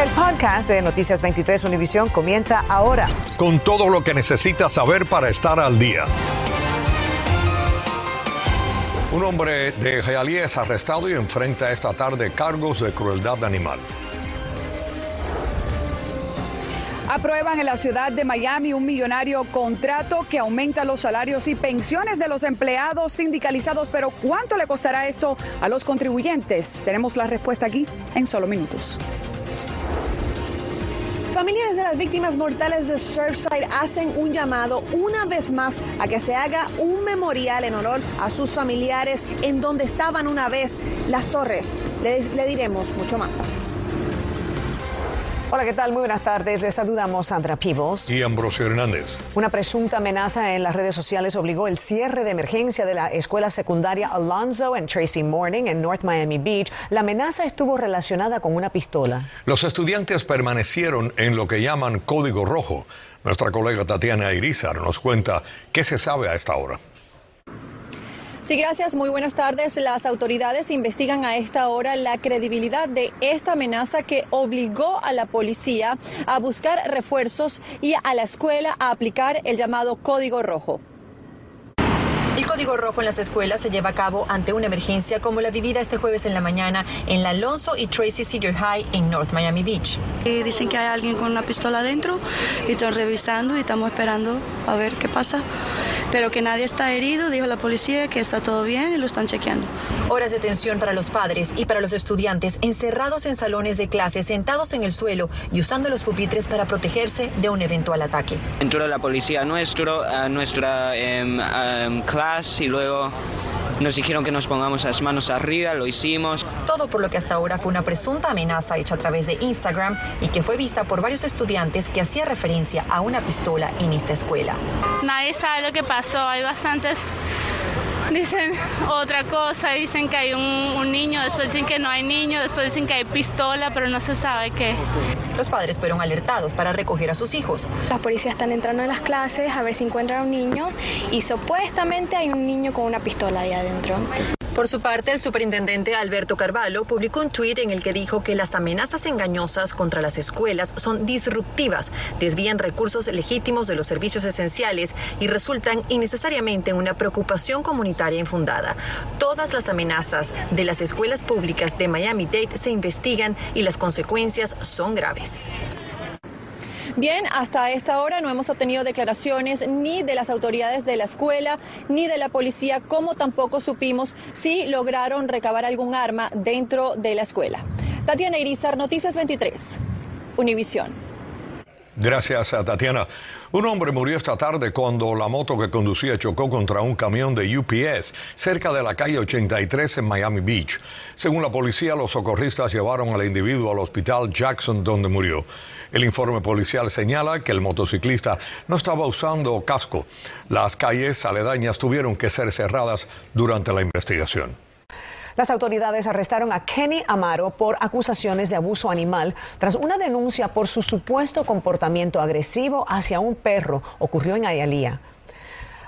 El podcast de Noticias 23 Univisión comienza ahora. Con todo lo que necesitas saber para estar al día. Un hombre de Hialeah es arrestado y enfrenta esta tarde cargos de crueldad animal. Aprueban en la ciudad de Miami un millonario contrato que aumenta los salarios y pensiones de los empleados sindicalizados. Pero ¿cuánto le costará esto a los contribuyentes? Tenemos la respuesta aquí en solo minutos. Familiares de las víctimas mortales de Surfside hacen un llamado una vez más a que se haga un memorial en honor a sus familiares en donde estaban una vez las torres. Le, le diremos mucho más. Hola, ¿qué tal? Muy buenas tardes. Les saludamos Sandra Pibos. Y Ambrosio Hernández. Una presunta amenaza en las redes sociales obligó el cierre de emergencia de la escuela secundaria Alonzo en Tracy Morning en North Miami Beach. La amenaza estuvo relacionada con una pistola. Los estudiantes permanecieron en lo que llaman código rojo. Nuestra colega Tatiana Irizar nos cuenta qué se sabe a esta hora. Sí, gracias. Muy buenas tardes. Las autoridades investigan a esta hora la credibilidad de esta amenaza que obligó a la policía a buscar refuerzos y a la escuela a aplicar el llamado Código Rojo. Código rojo en las escuelas se lleva a cabo ante una emergencia como la vivida este jueves en la mañana en la Alonso y Tracy Senior High en North Miami Beach. Y dicen que hay alguien con una pistola adentro y están revisando y estamos esperando a ver qué pasa. Pero que nadie está herido, dijo la policía, que está todo bien y lo están chequeando. Horas de tensión para los padres y para los estudiantes encerrados en salones de clase, sentados en el suelo y usando los pupitres para protegerse de un eventual ataque. Entró la policía nuestro, a nuestra em, em, clase y luego nos dijeron que nos pongamos las manos arriba, lo hicimos. Todo por lo que hasta ahora fue una presunta amenaza hecha a través de Instagram y que fue vista por varios estudiantes que hacía referencia a una pistola en esta escuela. Nadie sabe lo que pasó, hay bastantes dicen otra cosa, dicen que hay un, un, niño, después dicen que no hay niño, después dicen que hay pistola, pero no se sabe qué. Los padres fueron alertados para recoger a sus hijos. Las policías están entrando en las clases a ver si encuentran a un niño y supuestamente hay un niño con una pistola ahí adentro. Por su parte, el superintendente Alberto Carvalho publicó un tuit en el que dijo que las amenazas engañosas contra las escuelas son disruptivas, desvían recursos legítimos de los servicios esenciales y resultan innecesariamente en una preocupación comunitaria infundada. Todas las amenazas de las escuelas públicas de Miami-Dade se investigan y las consecuencias son graves. Bien, hasta esta hora no hemos obtenido declaraciones ni de las autoridades de la escuela ni de la policía, como tampoco supimos si lograron recabar algún arma dentro de la escuela. Tatiana Irizar, Noticias 23, Univisión. Gracias a Tatiana. Un hombre murió esta tarde cuando la moto que conducía chocó contra un camión de UPS cerca de la calle 83 en Miami Beach. Según la policía, los socorristas llevaron al individuo al hospital Jackson donde murió. El informe policial señala que el motociclista no estaba usando casco. Las calles aledañas tuvieron que ser cerradas durante la investigación. Las autoridades arrestaron a Kenny Amaro por acusaciones de abuso animal tras una denuncia por su supuesto comportamiento agresivo hacia un perro. Ocurrió en Ayalía.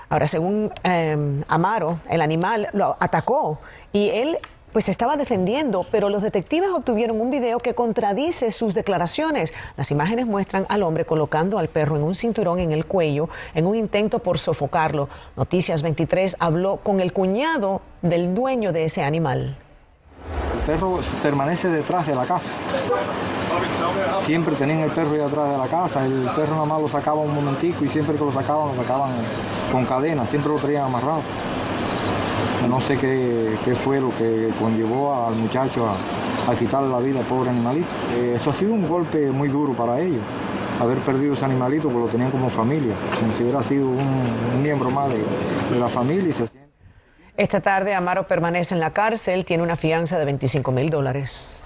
Ahora, según eh, Amaro, el animal lo atacó y él pues se estaba defendiendo, pero los detectives obtuvieron un video que contradice sus declaraciones. Las imágenes muestran al hombre colocando al perro en un cinturón en el cuello en un intento por sofocarlo. Noticias 23 habló con el cuñado del dueño de ese animal. El perro permanece detrás de la casa. Siempre tenían el perro ahí atrás de la casa. El perro nada más lo sacaba un momentico y siempre que lo sacaban, lo sacaban con cadena. Siempre lo traían amarrado. No sé qué, qué, fue lo que conllevó al muchacho a, a quitarle la vida al pobre animalito. Eh, eso ha sido un golpe muy duro para ellos, haber perdido ese animalito, porque lo tenían como familia, como si hubiera sido un, miembro más de, de la familia. Y se... Esta tarde Amaro permanece en la cárcel, tiene una fianza de 25 mil dólares.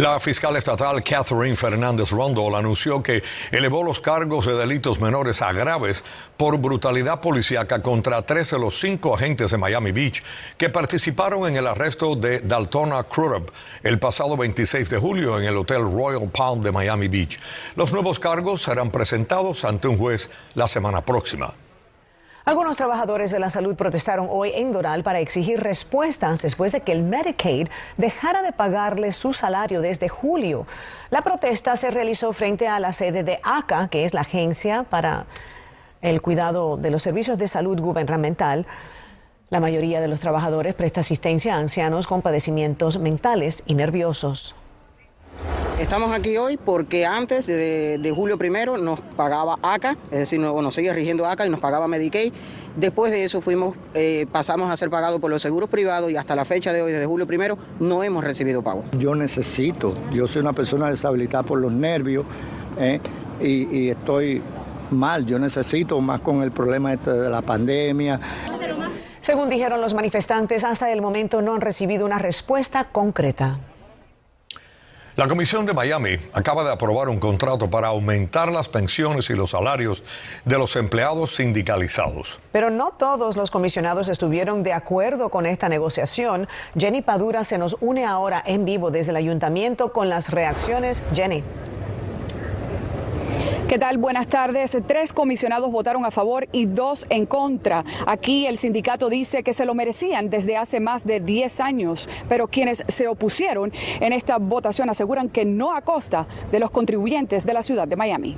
La fiscal estatal Catherine Fernández Rondol anunció que elevó los cargos de delitos menores a graves por brutalidad policíaca contra tres de los cinco agentes de Miami Beach que participaron en el arresto de Daltona Crudup el pasado 26 de julio en el Hotel Royal Palm de Miami Beach. Los nuevos cargos serán presentados ante un juez la semana próxima. Algunos trabajadores de la salud protestaron hoy en Doral para exigir respuestas después de que el Medicaid dejara de pagarles su salario desde julio. La protesta se realizó frente a la sede de ACA, que es la agencia para el cuidado de los servicios de salud gubernamental. La mayoría de los trabajadores presta asistencia a ancianos con padecimientos mentales y nerviosos. Estamos aquí hoy porque antes de, julio primero nos pagaba ACA, es decir, nos, seguía rigiendo ACA y nos pagaba Medicaid. Después de eso fuimos, eh, pasamos a ser pagados por los seguros privados y hasta la fecha de hoy, desde julio primero, no hemos recibido pago. Yo necesito, yo soy una persona deshabilitada por los nervios eh, y, estoy mal, yo necesito más con el problema este de la pandemia. Según dijeron los manifestantes, hasta el momento no han recibido una respuesta concreta. La Comisión de Miami acaba de aprobar un contrato para aumentar las pensiones y los salarios de los empleados sindicalizados. Pero no todos los comisionados estuvieron de acuerdo con esta negociación. Jenny Padura se nos une ahora en vivo desde el ayuntamiento con las reacciones. Jenny. ¿Qué tal? Buenas tardes. Tres comisionados votaron a favor y dos en contra. Aquí el sindicato dice que se lo merecían desde hace más de 10 años, pero quienes se opusieron en esta votación aseguran que no a costa de los contribuyentes de la ciudad de Miami.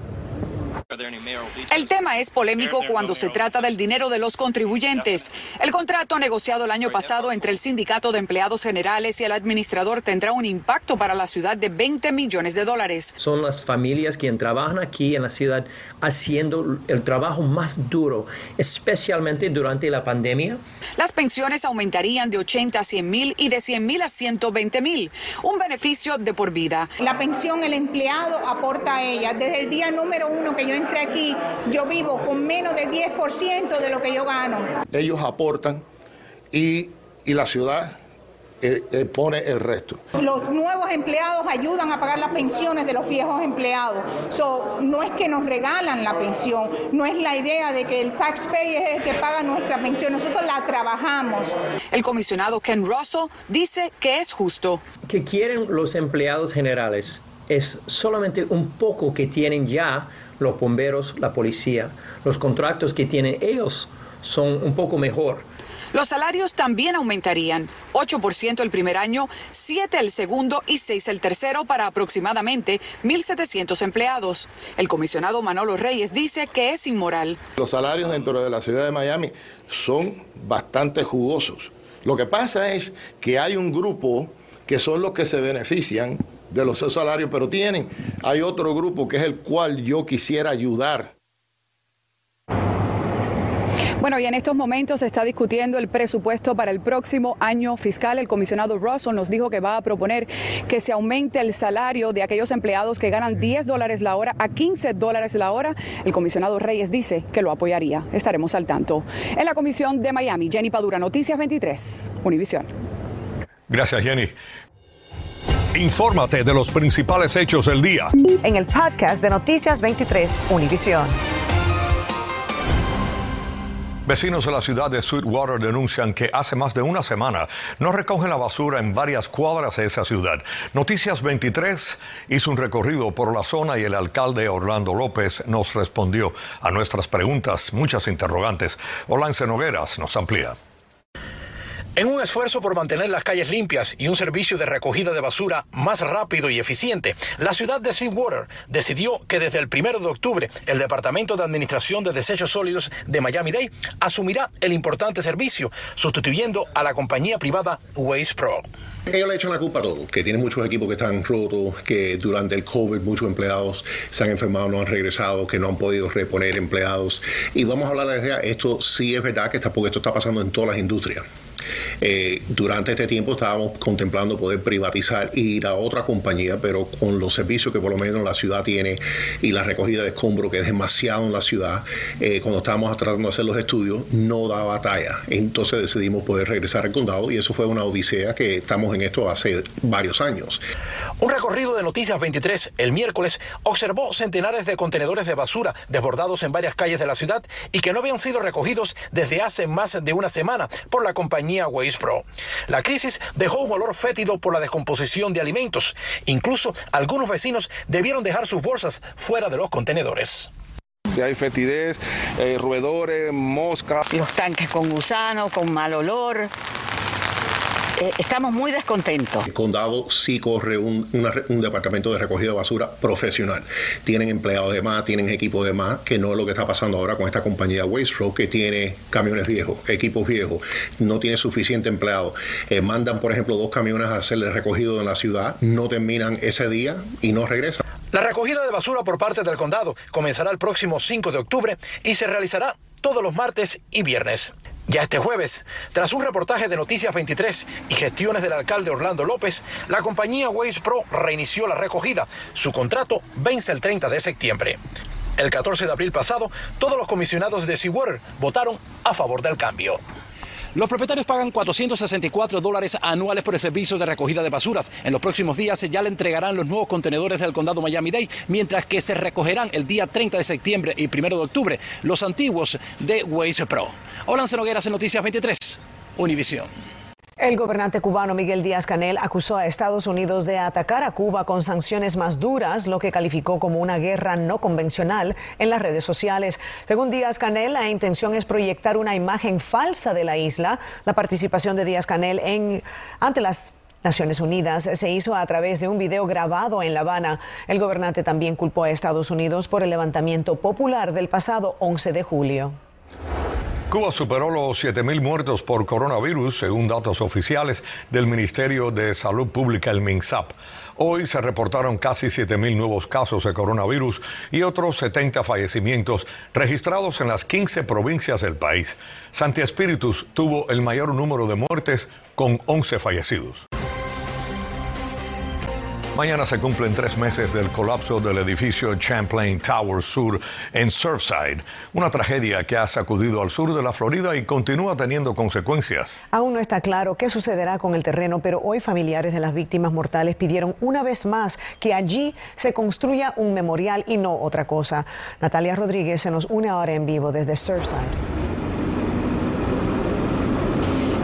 El tema es polémico cuando se trata del dinero de los contribuyentes. El contrato negociado el año pasado entre el Sindicato de Empleados Generales y el administrador tendrá un impacto para la ciudad de 20 millones de dólares. Son las familias quienes trabajan aquí en la ciudad haciendo el trabajo más duro, especialmente durante la pandemia. Las pensiones aumentarían de 80 a 100 mil y de 100 mil a 120 mil, un beneficio de por vida. La pensión el empleado aporta a ella. Desde el día número uno que yo entre aquí, yo vivo con menos de 10% de lo que yo gano. Ellos aportan y, la ciudad eh, eh, pone el resto. Los nuevos empleados ayudan a pagar las pensiones de los viejos empleados. no es que nos regalan la pensión, no es la idea de que el taxpayer es el que paga nuestra pensión, nosotros la trabajamos. El comisionado Ken Russell dice que es justo. Que quieren los empleados generales es solamente un poco que tienen ya los bomberos, la policía. Los contratos que tienen ellos son un poco mejor. Los salarios también aumentarían, 8% el primer año, 7 el segundo y 6 el tercero para aproximadamente 1.700 empleados. El comisionado Manolo Reyes dice que es inmoral. Los salarios dentro de la ciudad de Miami son bastante jugosos. Lo que pasa es que hay un grupo que son los que se benefician de los salarios, pero tienen, hay otro grupo que es el cual yo quisiera ayudar. Bueno, y en estos momentos se está discutiendo el presupuesto para el próximo año fiscal. El comisionado Russell nos dijo que va a proponer que se aumente el salario de aquellos empleados que ganan 10 dólares la hora a 15 dólares la hora. El comisionado Reyes dice que lo apoyaría. Estaremos al tanto. En la comisión de Miami, Jenny Padura, Noticias 23, Univisión. Gracias, Jenny. Infórmate de los principales hechos del día. En el podcast de Noticias 23, Univisión. Vecinos de la ciudad de Sweetwater denuncian que hace más de una semana no recogen la basura en varias cuadras de esa ciudad. Noticias 23 hizo un recorrido por la zona y el alcalde Orlando López nos respondió a nuestras preguntas, muchas interrogantes. Olance Nogueras nos amplía. En un esfuerzo por mantener las calles limpias y un servicio de recogida de basura más rápido y eficiente, la ciudad de Seawater decidió que desde el 1 de octubre el Departamento de Administración de Desechos Sólidos de Miami-Dade asumirá el importante servicio, sustituyendo a la compañía privada Waste Pro. Ellos le echan la culpa a todo, que tienen muchos equipos que están rotos, que durante el COVID muchos empleados se han enfermado, no han regresado, que no han podido reponer empleados. Y vamos a hablar de esto sí es verdad que está, porque esto está pasando en todas las industrias. Eh, durante este tiempo estábamos contemplando poder privatizar e ir a otra compañía, pero con los servicios que por lo menos la ciudad tiene y la recogida de escombros, que es demasiado en la ciudad, eh, cuando estábamos tratando de hacer los estudios, no da batalla. Entonces decidimos poder regresar al condado y eso fue una odisea que estamos en esto hace varios años. Un recorrido de Noticias 23 el miércoles observó centenares de contenedores de basura desbordados en varias calles de la ciudad y que no habían sido recogidos desde hace más de una semana por la compañía Pro. La crisis dejó un olor fétido por la descomposición de alimentos. Incluso algunos vecinos debieron dejar sus bolsas fuera de los contenedores. que hay fetidez, eh, roedores, moscas. Los tanques con gusanos, con mal olor. Eh, estamos muy descontentos. El condado sí corre un, un, departamento de recogida de basura profesional. Tienen empleados de más, tienen equipo de más, que no es lo que está pasando ahora con esta compañía Waste Pro, que tiene camiones viejos, equipos viejos, no tiene suficiente empleado. Eh, mandan, por ejemplo, dos camiones a hacerle recogido en la ciudad, no terminan ese día y no regresan. La recogida de basura por parte del condado comenzará el próximo 5 de octubre y se realizará todos los martes y viernes. Ya este jueves, tras un reportaje de Noticias 23 y gestiones del alcalde Orlando López, la compañía Waze Pro reinició la recogida. Su contrato vence el 30 de septiembre. El 14 de abril pasado, todos los comisionados de SeaWater votaron a favor del cambio. Los propietarios pagan 464 dólares anuales por el servicio de recogida de basuras. En los próximos días ya le entregarán los nuevos contenedores del condado Miami-Dade, mientras que se recogerán el día 30 de septiembre y 1 de octubre los antiguos de Waze Pro. Hola, Nogueras en Noticias 23, Univisión. El gobernante cubano Miguel Díaz Canel acusó a Estados Unidos de atacar a Cuba con sanciones más duras, lo que calificó como una guerra no convencional en las redes sociales. Según Díaz Canel, la intención es proyectar una imagen falsa de la isla. La participación de Díaz Canel en, ante las Naciones Unidas se hizo a través de un video grabado en La Habana. El gobernante también culpó a Estados Unidos por el levantamiento popular del pasado 11 de julio. Cuba superó los 7.000 muertos por coronavirus, según datos oficiales del Ministerio de Salud Pública, el MINSAP. Hoy se reportaron casi 7.000 nuevos casos de coronavirus y otros 70 fallecimientos registrados en las 15 provincias del país. Santi Espíritus tuvo el mayor número de muertes con 11 fallecidos. Mañana se cumplen tres meses del colapso del edificio Champlain Tower Sur en Surfside, una tragedia que ha sacudido al sur de la Florida y continúa teniendo consecuencias. Aún no está claro qué sucederá con el terreno, pero hoy familiares de las víctimas mortales pidieron una vez más que allí se construya un memorial y no otra cosa. Natalia Rodríguez se nos une ahora en vivo desde Surfside.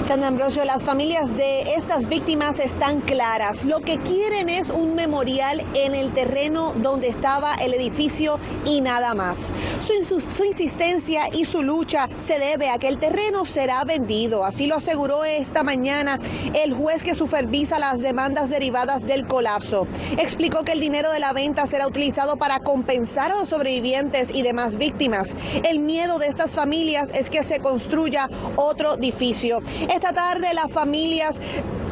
San Ambrosio, las familias de estas víctimas están claras. Lo que quieren es un memorial en el terreno donde estaba el edificio y nada más. Su, insistencia y su lucha se debe a que el terreno será vendido. Así lo aseguró esta mañana el juez que supervisa las demandas derivadas del colapso. Explicó que el dinero de la venta será utilizado para compensar a los sobrevivientes y demás víctimas. El miedo de estas familias es que se construya otro edificio. Esta tarde las familias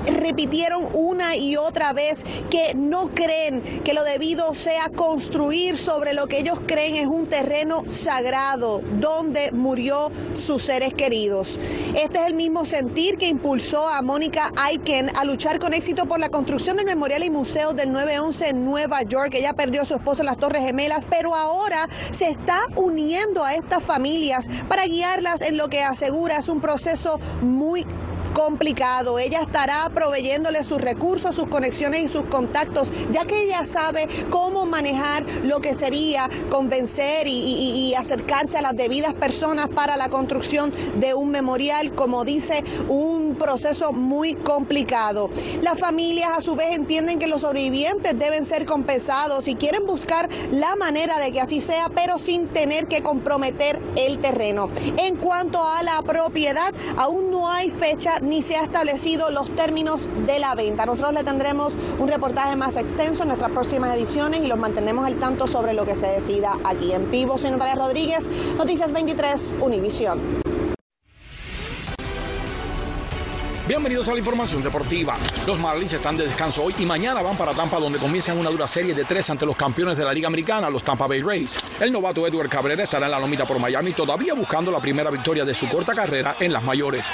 repitieron una y otra vez que no creen que lo debido sea construir sobre lo que ellos creen es un terreno sagrado donde murió sus seres queridos. Este es el mismo sentir que impulsó a Mónica Aiken a luchar con éxito por la construcción del Memorial y Museo del 911 en Nueva York. Ella perdió a su esposo en las Torres Gemelas, pero ahora se está uniendo a estas familias para guiarlas en lo que asegura es un proceso muy complicado. Ella estará proveyéndole sus recursos, sus conexiones y sus contactos, ya que ella sabe cómo manejar lo que sería convencer y, acercarse a las debidas personas para la construcción de un memorial, como dice, un proceso muy complicado. Las familias a su vez entienden que los sobrevivientes deben ser compensados y quieren buscar la manera de que así sea, pero sin tener que comprometer el terreno. En cuanto a la propiedad, aún no hay fecha ni se ha establecido los términos de la venta. Nosotros le tendremos un reportaje más extenso en nuestras próximas ediciones y los mantenemos al tanto sobre lo que se decida aquí en vivo. Soy Natalia Rodríguez, Noticias 23, Univisión. Bienvenidos a la información deportiva. Los Marlins están de descanso hoy y mañana van para Tampa donde comienzan una dura serie de tres ante los campeones de la Liga Americana, los Tampa Bay Rays. El novato Edward Cabrera estará en la lomita por Miami todavía buscando la primera victoria de su corta carrera en las mayores.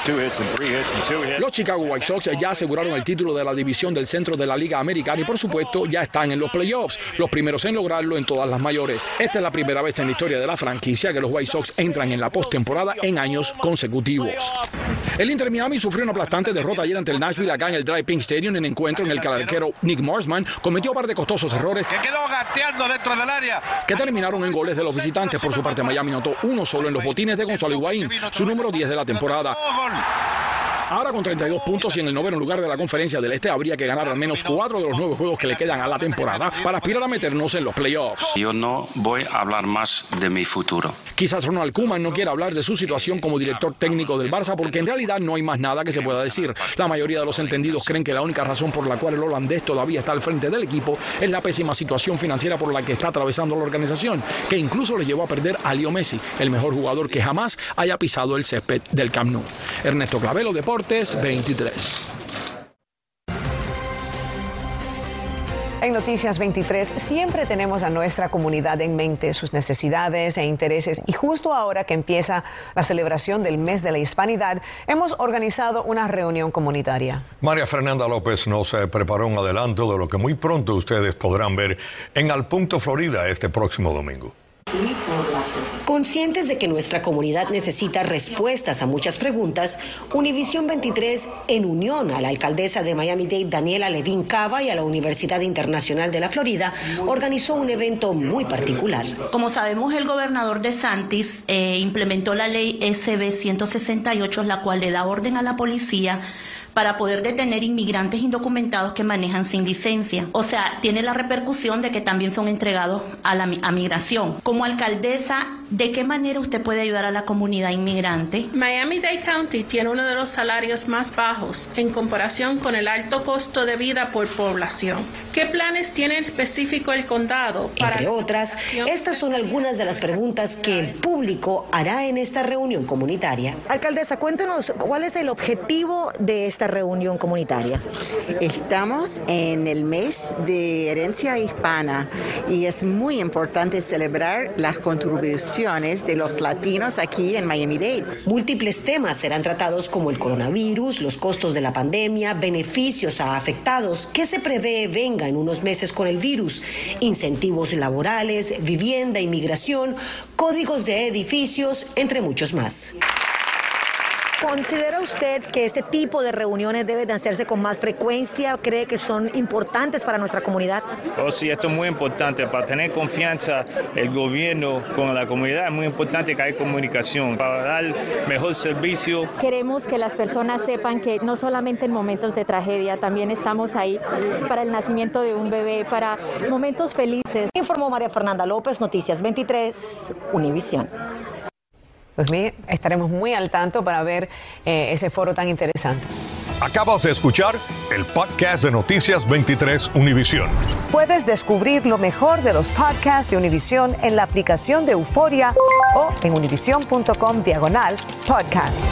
Los Chicago White Sox ya aseguraron el título de la división del centro de la Liga Americana y por supuesto ya están en los playoffs, los primeros en lograrlo en todas las mayores. Esta es la primera vez en la historia de la franquicia que los White Sox entran en la postemporada en años consecutivos. El Inter Miami sufrió una aplastante derrota ayer ante el Nashville acá en el Drive Pink Stadium en encuentro en el que el arquero Nick Marsman cometió un par de costosos errores que quedó gateando dentro del área que terminaron en goles de los visitantes. Por su parte, Miami notó uno solo en los botines de Gonzalo Higuaín, su número 10 de la temporada. Ahora con 32 puntos y en el noveno lugar de la conferencia del Este habría que ganar al menos cuatro de los nueve juegos que le quedan a la temporada para aspirar a meternos en los playoffs. Yo no voy a hablar más de mi futuro. Quizás Ronald Koeman no quiera hablar de su situación como director técnico del Barça porque en realidad no hay más nada que se pueda decir. La mayoría de los entendidos creen que la única razón por la cual el holandés todavía está al frente del equipo es la pésima situación financiera por la que está atravesando la organización, que incluso le llevó a perder a Leo Messi, el mejor jugador que jamás haya pisado el césped del Camp Nou. Ernesto Clavelo, Deportes 23. En Noticias 23 siempre tenemos a nuestra comunidad en mente, sus necesidades e intereses. Y justo ahora que empieza la celebración del mes de la hispanidad, hemos organizado una reunión comunitaria. María Fernanda López nos eh, preparó un adelanto de lo que muy pronto ustedes podrán ver en Al Punto Florida este próximo domingo. Conscientes de que nuestra comunidad necesita respuestas a muchas preguntas, Univisión 23, en unión a la alcaldesa de Miami-Dade, Daniela Levin Cava, y a la Universidad Internacional de la Florida, organizó un evento muy particular. Como sabemos, el gobernador de Santis eh, implementó la ley SB 168, la cual le da orden a la policía para poder detener inmigrantes indocumentados que manejan sin licencia. O sea, tiene la repercusión de que también son entregados a la a migración. Como alcaldesa, ¿de qué manera usted puede ayudar a la comunidad inmigrante? Miami-Dade County tiene uno de los salarios más bajos en comparación con el alto costo de vida por población. ¿Qué planes tiene específico el condado? Para Entre otras, estas son algunas de las preguntas que el público hará en esta reunión comunitaria. Alcaldesa, cuéntenos cuál es el objetivo de esta reunión comunitaria. Estamos en el mes de herencia hispana y es muy importante celebrar las contribuciones de los latinos aquí en Miami-Dade. Múltiples temas serán tratados como el coronavirus, los costos de la pandemia, beneficios a afectados, qué se prevé venga en unos meses con el virus, incentivos laborales, vivienda, inmigración, códigos de edificios, entre muchos más. ¿Considera usted que este tipo de reuniones deben de hacerse con más frecuencia? ¿Cree que son importantes para nuestra comunidad? Oh, sí, esto es muy importante. Para tener confianza el gobierno con la comunidad es muy importante que haya comunicación para dar mejor servicio. Queremos que las personas sepan que no solamente en momentos de tragedia, también estamos ahí para el nacimiento de un bebé, para momentos felices. Informó María Fernanda López, Noticias 23, Univisión. Pues mire, estaremos muy al tanto para ver eh, ese foro tan interesante. Acabas de escuchar el podcast de Noticias 23 Univisión. Puedes descubrir lo mejor de los podcasts de Univisión en la aplicación de Euforia o en univision.com diagonal podcasts.